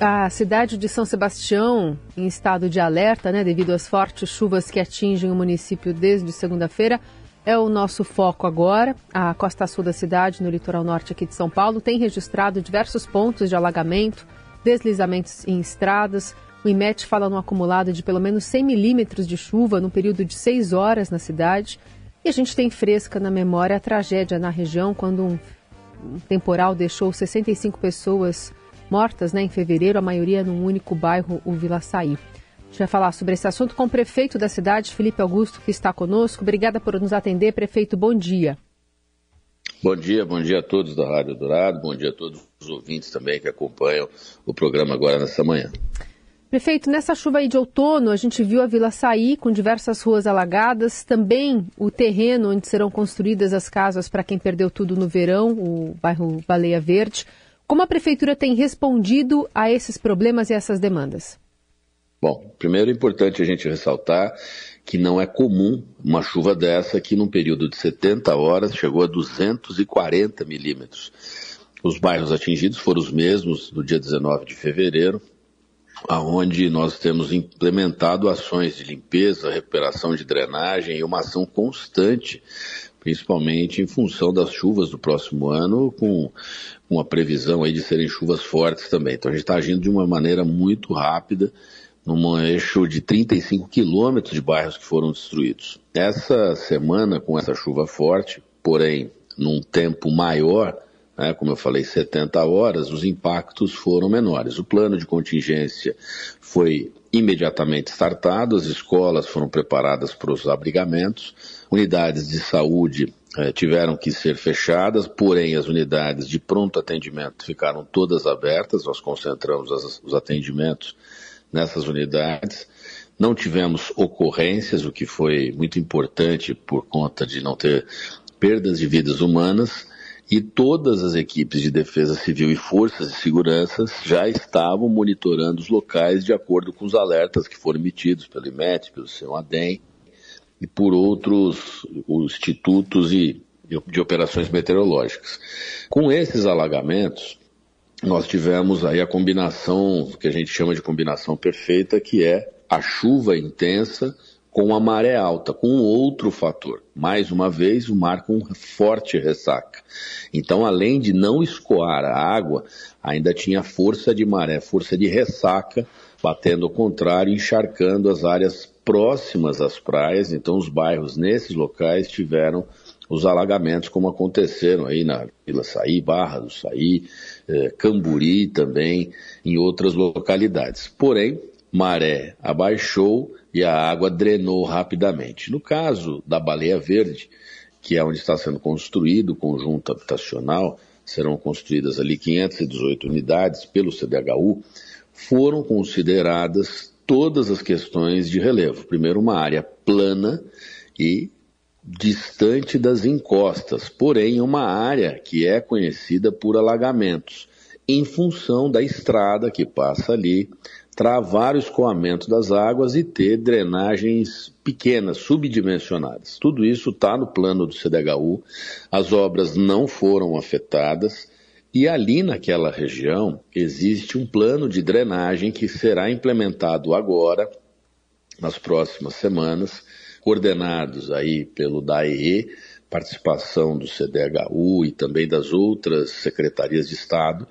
A cidade de São Sebastião, em estado de alerta, né, devido às fortes chuvas que atingem o município desde segunda-feira, é o nosso foco agora. A costa sul da cidade, no litoral norte aqui de São Paulo, tem registrado diversos pontos de alagamento, deslizamentos em estradas. O IMET fala num acumulado de pelo menos 100 milímetros de chuva num período de seis horas na cidade. E a gente tem fresca na memória a tragédia na região quando um, temporal deixou 65 pessoas mortas né, em fevereiro, a maioria num único bairro, o Vila Saí. A gente vai falar sobre esse assunto com o prefeito da cidade, Felipe Augusto, que está conosco. Obrigada por nos atender, prefeito. Bom dia. Bom dia, bom dia a todos da Rádio Dourado, bom dia a todos os ouvintes também que acompanham o programa agora nessa manhã. Prefeito, nessa chuva aí de outono, a gente viu a Vila Saí com diversas ruas alagadas, também o terreno onde serão construídas as casas para quem perdeu tudo no verão, o bairro Baleia Verde. Como a Prefeitura tem respondido a esses problemas e essas demandas? Bom, primeiro é importante a gente ressaltar que não é comum uma chuva dessa que num período de 70 horas chegou a 240 milímetros. Os bairros atingidos foram os mesmos do dia 19 de fevereiro, aonde nós temos implementado ações de limpeza, recuperação de drenagem e uma ação constante principalmente em função das chuvas do próximo ano, com uma previsão aí de serem chuvas fortes também. Então a gente está agindo de uma maneira muito rápida, num eixo de 35 quilômetros de bairros que foram destruídos. Essa semana, com essa chuva forte, porém num tempo maior, né, como eu falei, 70 horas, os impactos foram menores. O plano de contingência foi imediatamente startado, as escolas foram preparadas para os abrigamentos, unidades de saúde eh, tiveram que ser fechadas, porém as unidades de pronto atendimento ficaram todas abertas, nós concentramos as, os atendimentos nessas unidades. Não tivemos ocorrências, o que foi muito importante por conta de não ter perdas de vidas humanas, e todas as equipes de defesa civil e forças de segurança já estavam monitorando os locais de acordo com os alertas que foram emitidos pelo IMET, pelo CEMADEM, e por outros institutos e de operações meteorológicas. Com esses alagamentos, nós tivemos aí a combinação que a gente chama de combinação perfeita, que é a chuva intensa com a maré alta, com outro fator. Mais uma vez, o mar com forte ressaca. Então, além de não escoar a água, ainda tinha força de maré, força de ressaca, batendo ao contrário, encharcando as áreas próximas às praias, então os bairros nesses locais tiveram os alagamentos como aconteceram aí na Vila Saí, Barra do Saí, eh, Camburi também, em outras localidades. Porém, maré abaixou e a água drenou rapidamente. No caso da Baleia Verde, que é onde está sendo construído o conjunto habitacional, serão construídas ali 518 unidades pelo CDHU, foram consideradas todas as questões de relevo. Primeiro, uma área plana e distante das encostas, porém uma área que é conhecida por alagamentos, em função da estrada que passa ali, travar o escoamento das águas e ter drenagens pequenas, subdimensionadas. Tudo isso está no plano do CDHU, as obras não foram afetadas e ali naquela região existe um plano de drenagem que será implementado agora, nas próximas semanas, coordenados aí pelo DAE, participação do CDHU e também das outras secretarias de Estado,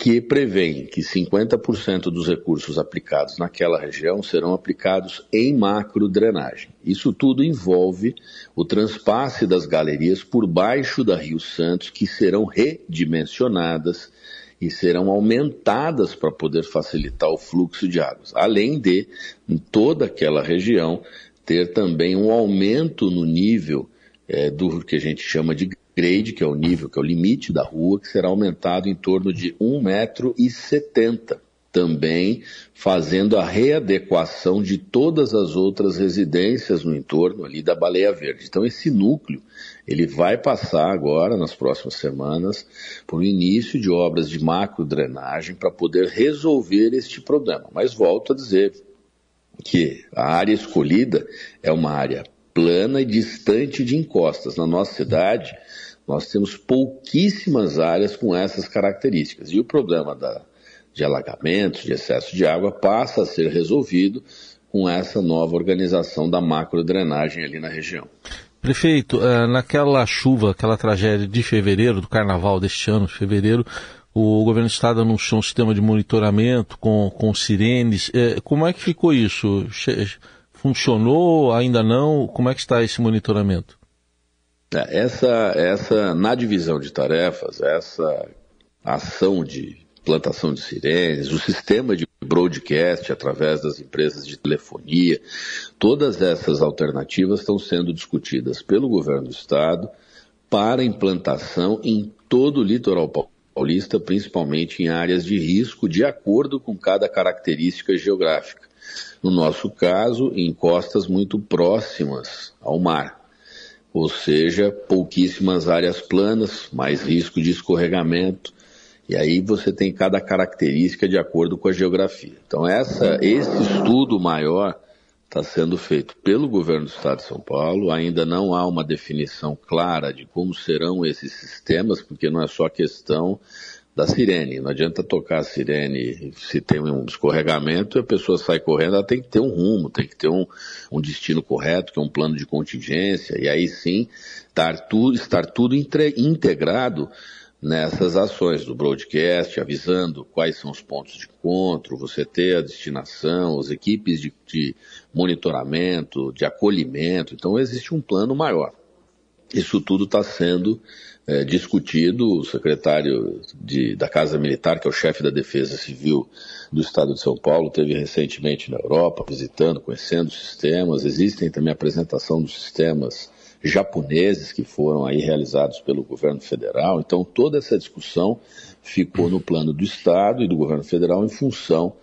que prevêem que 50% dos recursos aplicados naquela região serão aplicados em macro drenagem. Isso tudo envolve o transpasse das galerias por baixo da Rio Santos, que serão redimensionadas e serão aumentadas para poder facilitar o fluxo de águas. Além de, em toda aquela região, ter também um aumento no nível é, do que a gente chama de grade, que é o nível, que é o limite da rua, que será aumentado em torno de 1,70 metro também fazendo a readequação de todas as outras residências no entorno ali da Baleia Verde. Então esse núcleo, ele vai passar agora, nas próximas semanas, por um início de obras de macro drenagem para poder resolver este problema. Mas volto a dizer que a área escolhida é uma área plana e distante de encostas. Na nossa cidade, nós temos pouquíssimas áreas com essas características. E o problema da, de alagamentos, de excesso de água, passa a ser resolvido com essa nova organização da macrodrenagem ali na região. Prefeito, eh, naquela chuva, aquela tragédia de fevereiro, do carnaval deste ano, de fevereiro, o governo do estado anunciou um sistema de monitoramento com, com sirenes. Eh, como é que ficou isso? Funcionou? Ainda não? Como é que está esse monitoramento? É, essa, essa, na divisão de tarefas, essa ação de plantação de sirenes, o sistema de broadcast através das empresas de telefonia, todas essas alternativas estão sendo discutidas pelo governo do estado para implantação em todo o litoral paulista, principalmente em áreas de risco, de acordo com cada característica geográfica. No nosso caso, em costas muito próximas ao mar, ou seja, pouquíssimas áreas planas, mais risco de escorregamento, e aí você tem cada característica de acordo com a geografia. Então essa, esse estudo maior está sendo feito pelo governo do Estado de São Paulo. Ainda não há uma definição clara de como serão esses sistemas, porque não é só questão da sirene. Não adianta tocar a sirene se tem um escorregamento e a pessoa sai correndo, ela tem que ter um rumo, tem que ter um, um destino correto, que é um plano de contingência, e aí sim estar tudo, estar tudo integrado nessas ações do broadcast, avisando quais são os pontos de encontro, você ter a destinação, as equipes de, de monitoramento, de acolhimento. Então existe um plano maior. Isso tudo está sendo é, discutido. O secretário de, da Casa Militar, que é o chefe da Defesa Civil do Estado de São Paulo, teve recentemente na Europa, visitando, conhecendo sistemas. Existem também apresentação dos sistemas japoneses que foram aí realizados pelo governo federal. Então, toda essa discussão ficou no plano do Estado e do governo federal em função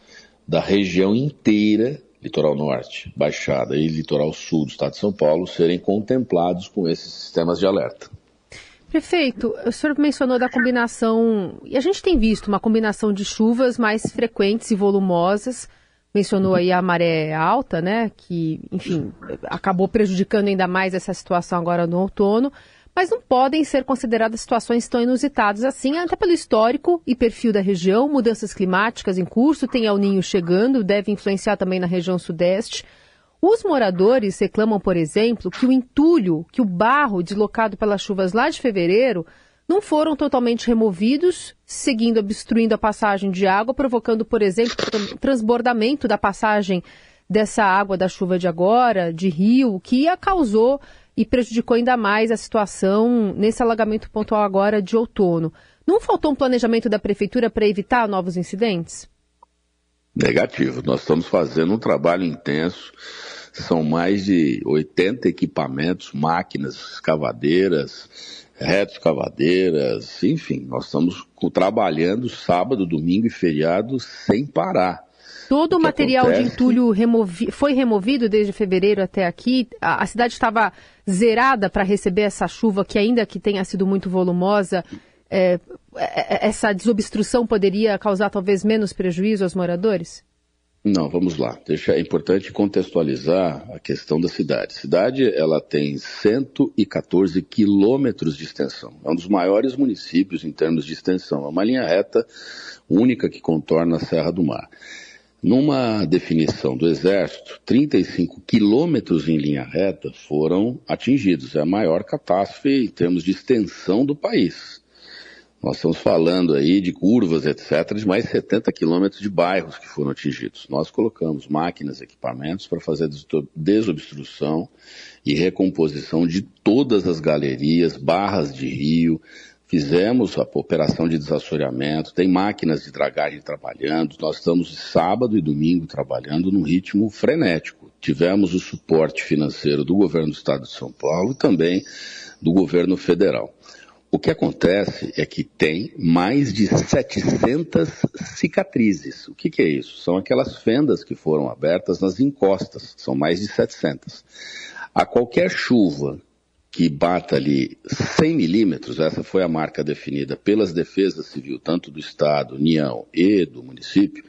da região inteira, litoral norte, Baixada e litoral sul do Estado de São Paulo, serem contemplados com esses sistemas de alerta. Prefeito, o senhor mencionou da combinação, e a gente tem visto uma combinação de chuvas mais frequentes e volumosas mencionou aí a maré alta, né, que, enfim, acabou prejudicando ainda mais essa situação agora no outono, mas não podem ser consideradas situações tão inusitadas assim, até pelo histórico e perfil da região, mudanças climáticas em curso, tem El Ninho chegando, deve influenciar também na região sudeste. Os moradores reclamam, por exemplo, que o entulho, que o barro deslocado pelas chuvas lá de fevereiro não foram totalmente removidos, seguindo obstruindo a passagem de água, provocando, por exemplo, transbordamento da passagem dessa água da chuva de agora, de rio, que a causou e prejudicou ainda mais a situação nesse alagamento pontual agora de outono. Não faltou um planejamento da prefeitura para evitar novos incidentes? Negativo. Nós estamos fazendo um trabalho intenso. São mais de 80 equipamentos, máquinas, escavadeiras, retos cavadeiras, enfim, nós estamos trabalhando sábado, domingo e feriado sem parar. Todo o, material acontece... de entulho removi... foi removido desde fevereiro até aqui. A, a cidade estava zerada para receber essa chuva, que ainda que tenha sido muito volumosa, é, é, é, essa desobstrução poderia causar talvez menos prejuízo aos moradores? Não, vamos lá. Deixa, é importante contextualizar a questão da cidade. A cidade ela tem 114 quilômetros de extensão. É um dos maiores municípios em termos de extensão. É uma linha reta única que contorna a Serra do Mar. Numa definição do Exército, 35 quilômetros em linha reta foram atingidos. É a maior catástrofe em termos de extensão do país. Nós estamos falando aí de curvas, etc., de mais 70 quilômetros de bairros que foram atingidos. Nós colocamos máquinas, equipamentos para fazer desobstrução e recomposição de todas as galerias, barras de rio, fizemos a operação de desassoreamento, tem máquinas de dragagem trabalhando, nós estamos sábado e domingo trabalhando num ritmo frenético. Tivemos o suporte financeiro do governo do estado de São Paulo e também do governo federal. O que acontece é que tem mais de 700 cicatrizes. O que, que, é isso? São aquelas fendas que foram abertas nas encostas, são mais de 700. A qualquer chuva que bata ali 100 milímetros, essa foi a marca definida pelas defesas civil, tanto do Estado, União e do município,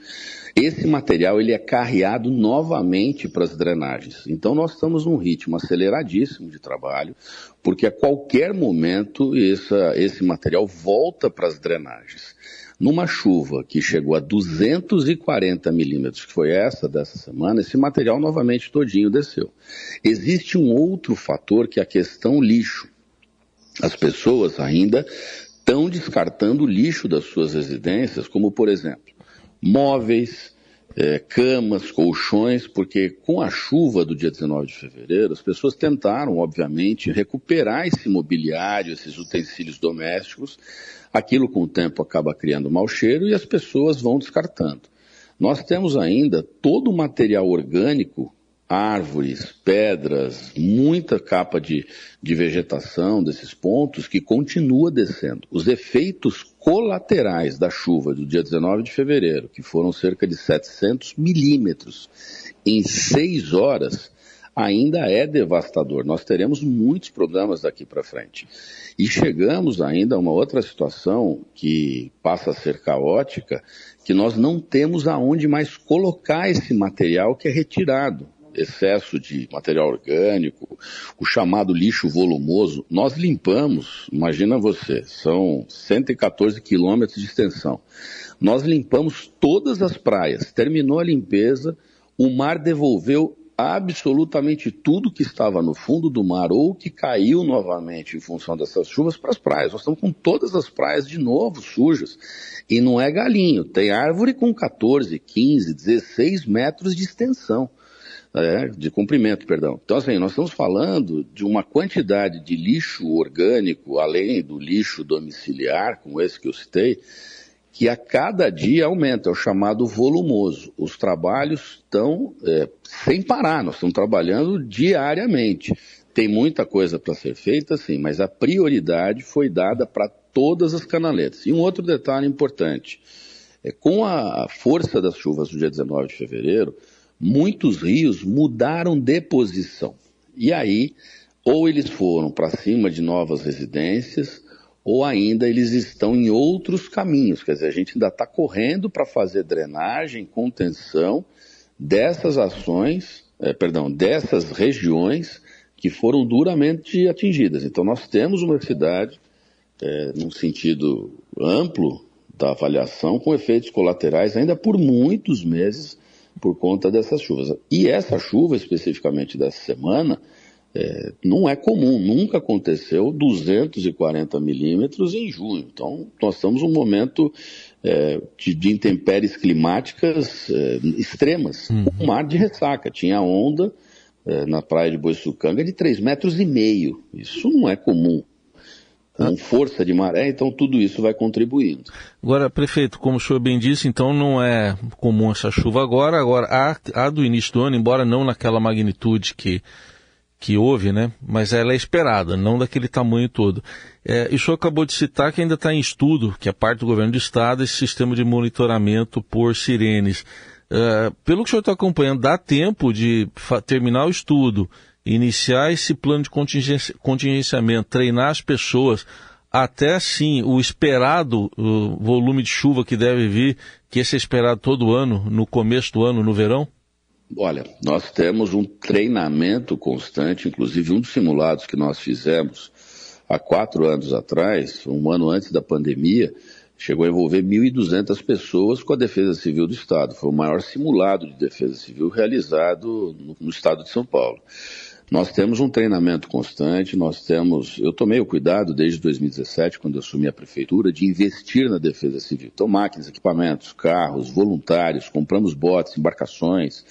esse material ele é carreado novamente para as drenagens. Então nós estamos num ritmo aceleradíssimo de trabalho, porque a qualquer momento essa, esse material volta para as drenagens. Numa chuva que chegou a 240 milímetros, que foi essa dessa semana, esse material novamente todinho desceu. Existe um outro fator que é a questão lixo. As pessoas ainda estão descartando lixo das suas residências, como por exemplo, móveis, é, camas, colchões, porque com a chuva do dia 19 de fevereiro, as pessoas tentaram, obviamente, recuperar esse mobiliário, esses utensílios domésticos. Aquilo, com o tempo, acaba criando mau cheiro e as pessoas vão descartando. Nós temos ainda todo o material orgânico árvores, pedras, muita capa de, de vegetação desses pontos que continua descendo. Os efeitos colaterais da chuva do dia 19 de fevereiro, que foram cerca de 700 milímetros em seis horas, ainda é devastador. Nós teremos muitos problemas daqui para frente. E chegamos ainda a uma outra situação que passa a ser caótica, que nós não temos aonde mais colocar esse material que é retirado excesso de material orgânico, o chamado lixo volumoso, nós limpamos, imagina você, são 114 quilômetros de extensão. Nós limpamos todas as praias, terminou a limpeza, o mar devolveu absolutamente tudo que estava no fundo do mar ou que caiu novamente em função dessas chuvas para as praias. Nós estamos com todas as praias de novo sujas. E não é galinho, tem árvore com 14, 15, 16 metros de extensão é, de comprimento, perdão. Então, assim, nós estamos falando de uma quantidade de lixo orgânico, além do lixo domiciliar, como esse que eu citei, que a cada dia aumenta, é o chamado volumoso. Os trabalhos estão é, sem parar, nós estamos trabalhando diariamente. Tem muita coisa para ser feita, sim, mas a prioridade foi dada para todas as canaletas. E um outro detalhe importante: é, com a força das chuvas do dia 19 de fevereiro, muitos rios mudaram de posição. E aí, ou eles foram para cima de novas residências, ou ainda eles estão em outros caminhos. Quer dizer, a gente ainda está correndo para fazer drenagem, contenção dessas ações, é, perdão, dessas regiões que foram duramente atingidas. Então, nós temos uma cidade, é, num sentido amplo da avaliação, com efeitos colaterais ainda por muitos meses por conta dessas chuvas. E essa chuva, especificamente dessa semana, é, não é comum, nunca aconteceu 240 milímetros em junho. Então, nós estamos num momento é, de, de, intempéries climáticas é, extremas. Uhum. Um mar de ressaca, tinha onda é, na praia de Boiçucanga de 3 metros e meio. Isso não é comum com força de maré, então tudo isso vai contribuindo. Agora, prefeito, como o senhor bem disse, então não é comum essa chuva agora, agora a, a do início do ano, embora não naquela magnitude que, que houve, né, mas ela é esperada, não daquele tamanho todo. É, e o senhor acabou de citar que ainda está em estudo, que é parte do governo do estado, esse sistema de monitoramento por sirenes. É, pelo que o senhor está acompanhando, dá tempo de terminar o estudo iniciar esse plano de contingenciamento, treinar as pessoas até sim o esperado o volume de chuva que deve vir, que esse é esperado todo ano, no começo do ano, no verão? Olha, nós temos um treinamento constante, inclusive um dos simulados que nós fizemos há quatro anos atrás, um ano antes da pandemia, chegou a envolver 1.200 pessoas com a Defesa Civil do Estado. Foi o maior simulado de Defesa Civil realizado no, no Estado de São Paulo. Nós temos um treinamento constante, nós temos, eu tomei o cuidado desde 2017, quando eu assumi a prefeitura, de investir na defesa civil. Então, máquinas, equipamentos, carros, voluntários, compramos botes, embarcações,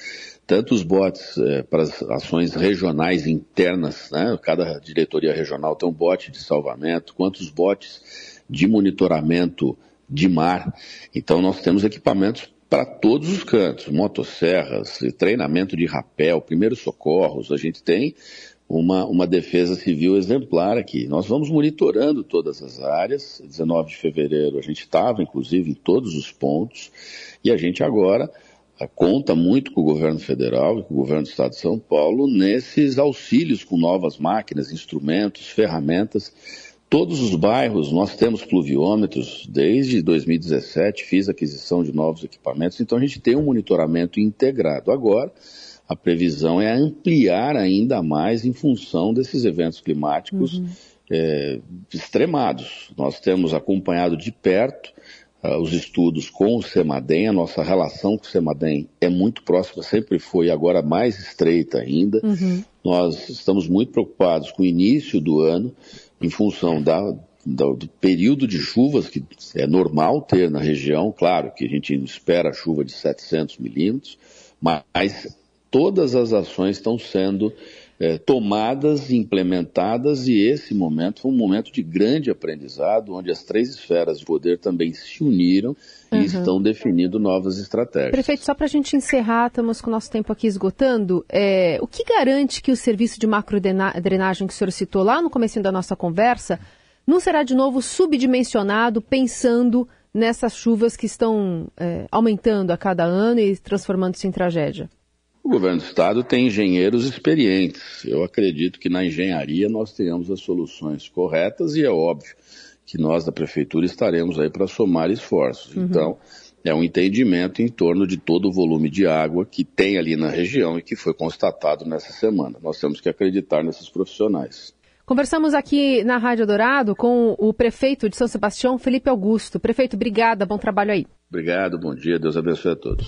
tanto os botes é, para as ações regionais internas, né? cada diretoria regional tem um bote de salvamento, quanto os botes de monitoramento de mar. Então, nós temos equipamentos para todos os cantos, motosserras, treinamento de rapel, primeiros socorros, a gente tem uma, uma defesa civil exemplar aqui. Nós vamos monitorando todas as áreas. 19 de fevereiro a gente estava, inclusive, em todos os pontos, e a gente agora eh, conta muito com o governo federal e com o governo do estado de São Paulo nesses auxílios com novas máquinas, instrumentos, ferramentas Todos os bairros, nós temos pluviômetros desde 2017, fiz aquisição de novos equipamentos, então a gente tem um monitoramento integrado. Agora, a previsão é ampliar ainda mais em função desses eventos climáticos uhum. é, extremados. Nós temos acompanhado de perto uh, os estudos com o CEMADEM, a nossa relação com o CEMADEM é muito próxima, sempre foi, agora mais estreita ainda. Uhum. Nós estamos muito preocupados com o início do ano, em função da, do, do, período de chuvas que é normal ter na região, claro que a gente espera chuva de 700 milímetros, mas todas as ações estão sendo é, tomadas, implementadas, e esse momento foi um momento de grande aprendizado, onde as três esferas de poder também se uniram uhum. e estão definindo novas estratégias. Prefeito, só para a gente encerrar, estamos com o nosso tempo aqui esgotando, é, o que garante que o serviço de macrodrenagem que o senhor citou lá no começo da nossa conversa não será de novo subdimensionado pensando nessas chuvas que estão é, aumentando a cada ano e transformando-se em tragédia? O governo do estado tem engenheiros experientes. Eu acredito que na engenharia nós tenhamos as soluções corretas e é óbvio que nós da prefeitura estaremos aí para somar esforços. Uhum. Então, é um entendimento em torno de todo o volume de água que tem ali na região e que foi constatado nessa semana. Nós temos que acreditar nesses profissionais. Conversamos aqui na Rádio Dourado com o prefeito de São Sebastião, Felipe Augusto. Prefeito, obrigada, bom trabalho aí. Obrigado, bom dia, Deus abençoe a todos.